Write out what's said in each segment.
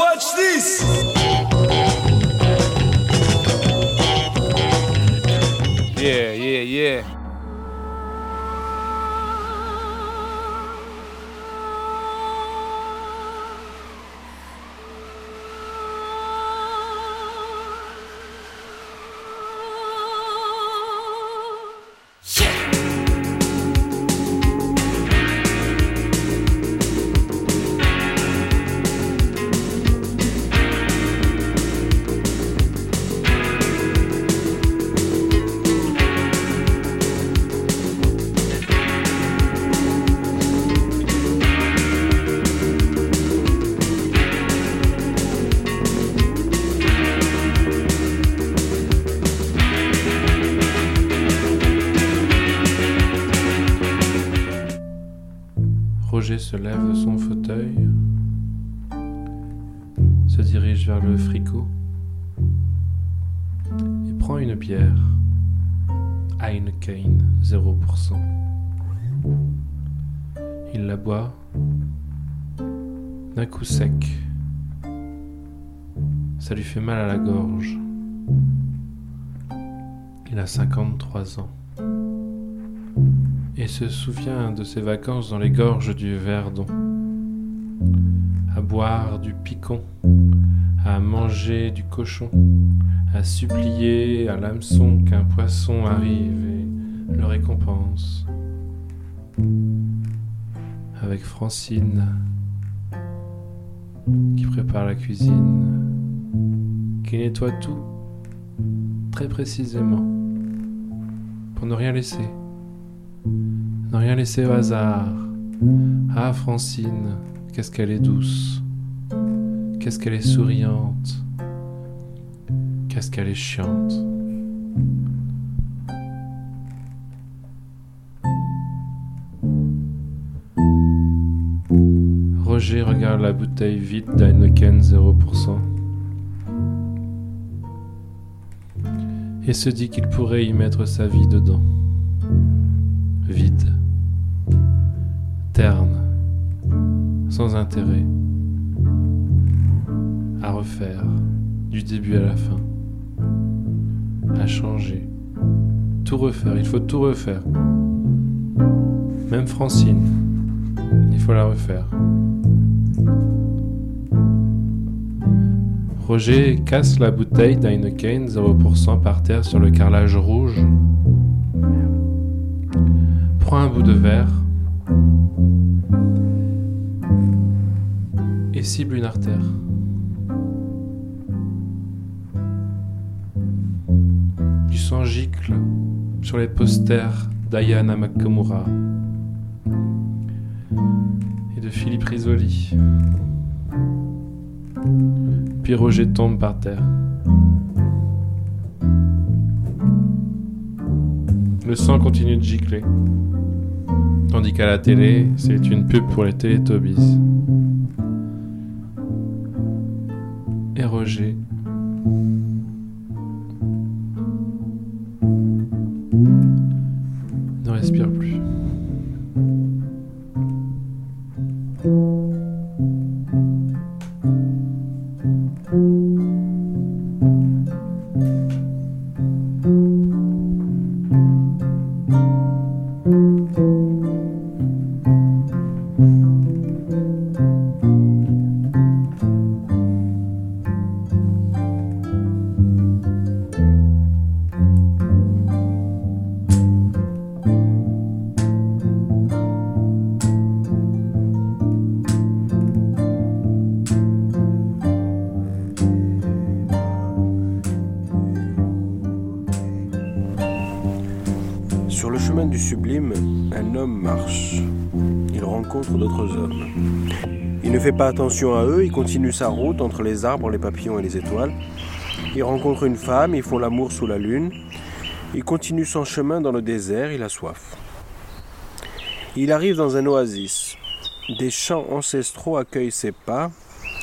Watch this! Se lève de son fauteuil, se dirige vers le fricot et prend une bière. Heineken 0%. Il la boit d'un coup sec. Ça lui fait mal à la gorge. Il a 53 ans et se souvient de ses vacances dans les gorges du Verdon, à boire du picon, à manger du cochon, à supplier à l'hameçon qu'un poisson arrive et le récompense. Avec Francine qui prépare la cuisine, qui nettoie tout très précisément pour ne rien laisser. Ne rien laisser au hasard. Ah, Francine, qu'est-ce qu'elle est douce. Qu'est-ce qu'elle est souriante. Qu'est-ce qu'elle est chiante. Roger regarde la bouteille vide d'Heineken 0% et se dit qu'il pourrait y mettre sa vie dedans sans intérêt, à refaire du début à la fin, à changer, tout refaire, il faut tout refaire. Même Francine, il faut la refaire. Roger casse la bouteille d'Heineken 0% par terre sur le carrelage rouge prend un bout de verre et cible une artère. Du sang gicle sur les posters d'Ayana Makamura et de Philippe Risoli. Puis Roger tombe par terre. Le sang continue de gicler. Tandis qu'à la télé, c'est une pub pour les Télétobies. Pas attention à eux, il continue sa route entre les arbres, les papillons et les étoiles. Il rencontre une femme, ils font l'amour sous la lune. Il continue son chemin dans le désert, il a soif. Il arrive dans un oasis. Des chants ancestraux accueillent ses pas.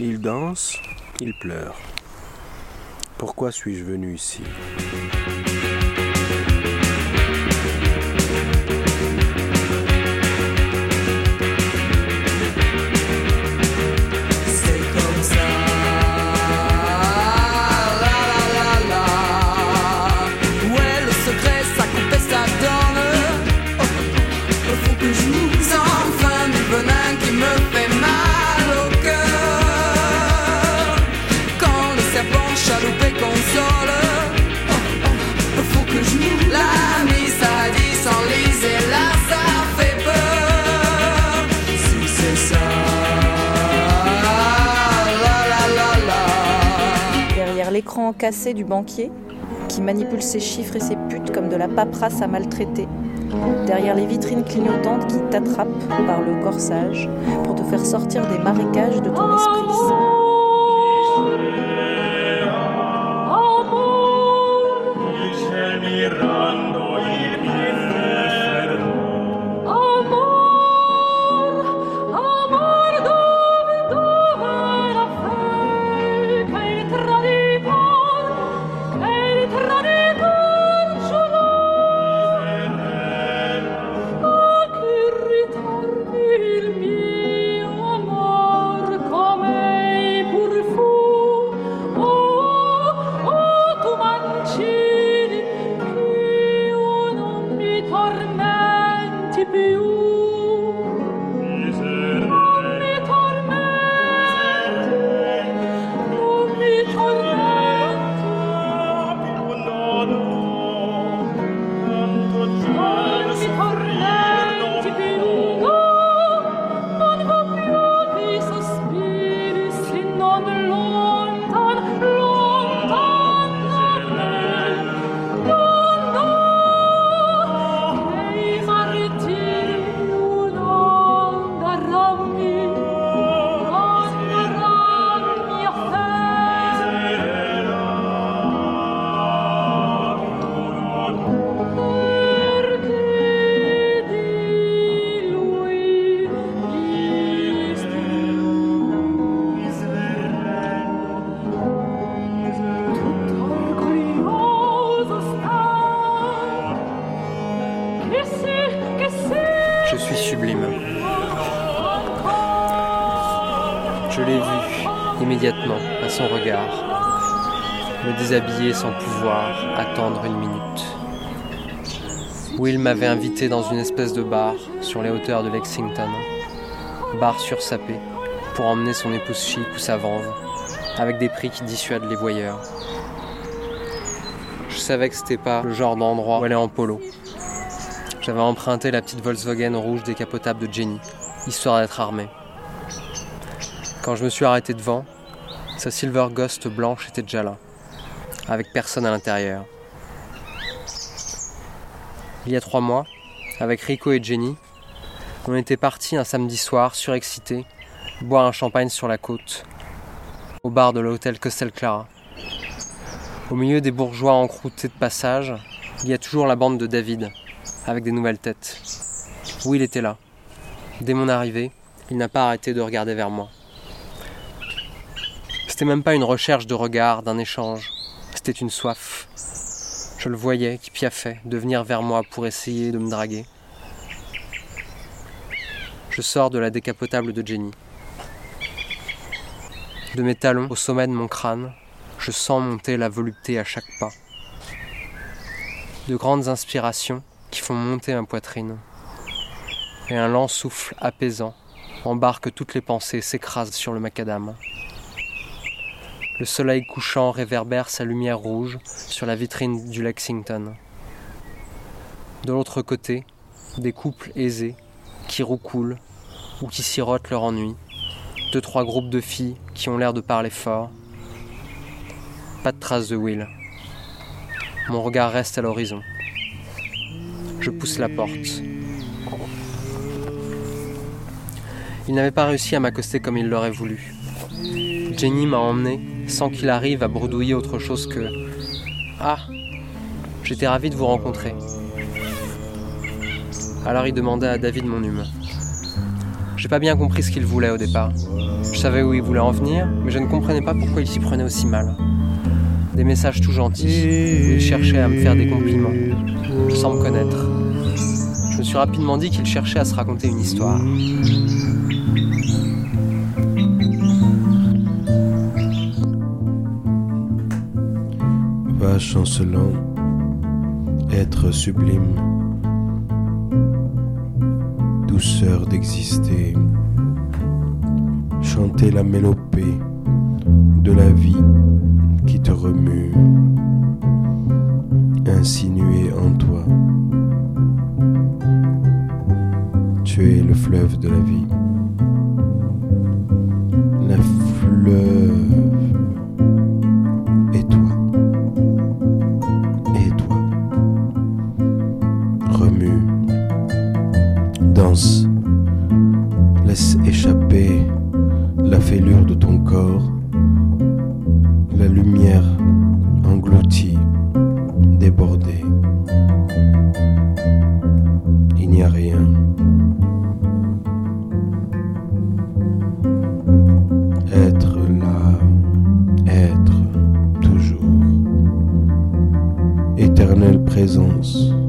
Il danse, il pleure. Pourquoi suis-je venu ici? Derrière l'écran cassé du banquier qui manipule ses chiffres et ses putes comme de la paperasse à maltraiter. Derrière les vitrines clignotantes qui t'attrapent par le corsage pour te faire sortir des marécages de ton esprit. Immédiatement à son regard, me déshabiller sans pouvoir attendre une minute. Will m'avait invité dans une espèce de bar sur les hauteurs de Lexington, bar sursapé, pour emmener son épouse chic ou sa venve, avec des prix qui dissuadent les voyeurs. Je savais que c'était pas le genre d'endroit où aller en polo. J'avais emprunté la petite Volkswagen rouge décapotable de Jenny, histoire d'être armé. Quand je me suis arrêté devant, sa Silver Ghost blanche était déjà là, avec personne à l'intérieur. Il y a trois mois, avec Rico et Jenny, on était partis un samedi soir, surexcités, boire un champagne sur la côte, au bar de l'hôtel Costel Clara. Au milieu des bourgeois encroutés de passage, il y a toujours la bande de David, avec des nouvelles têtes. Oui, il était là. Dès mon arrivée, il n'a pas arrêté de regarder vers moi. C'était même pas une recherche de regard, d'un échange. C'était une soif. Je le voyais qui piaffait de venir vers moi pour essayer de me draguer. Je sors de la décapotable de Jenny. De mes talons au sommet de mon crâne, je sens monter la volupté à chaque pas. De grandes inspirations qui font monter ma poitrine. Et un lent souffle apaisant embarque toutes les pensées, s'écrase sur le macadam. Le soleil couchant réverbère sa lumière rouge sur la vitrine du Lexington. De l'autre côté, des couples aisés qui roucoulent ou qui sirotent leur ennui. Deux, trois groupes de filles qui ont l'air de parler fort. Pas de traces de Will. Mon regard reste à l'horizon. Je pousse la porte. Il n'avait pas réussi à m'accoster comme il l'aurait voulu. Jenny m'a emmené sans qu'il arrive à bredouiller autre chose que Ah, j'étais ravi de vous rencontrer. Alors il demanda à David mon hume. J'ai pas bien compris ce qu'il voulait au départ. Je savais où il voulait en venir, mais je ne comprenais pas pourquoi il s'y prenait aussi mal. Des messages tout gentils, il cherchait à me faire des compliments, sans me connaître. Je me suis rapidement dit qu'il cherchait à se raconter une histoire. Chancelant, être sublime, douceur d'exister, chanter la mélopée de la vie qui te remue, insinuer en toi. Tu es le fleuve de la vie. Encore, la lumière engloutie, débordée. Il n'y a rien. Être là, être toujours. Éternelle présence.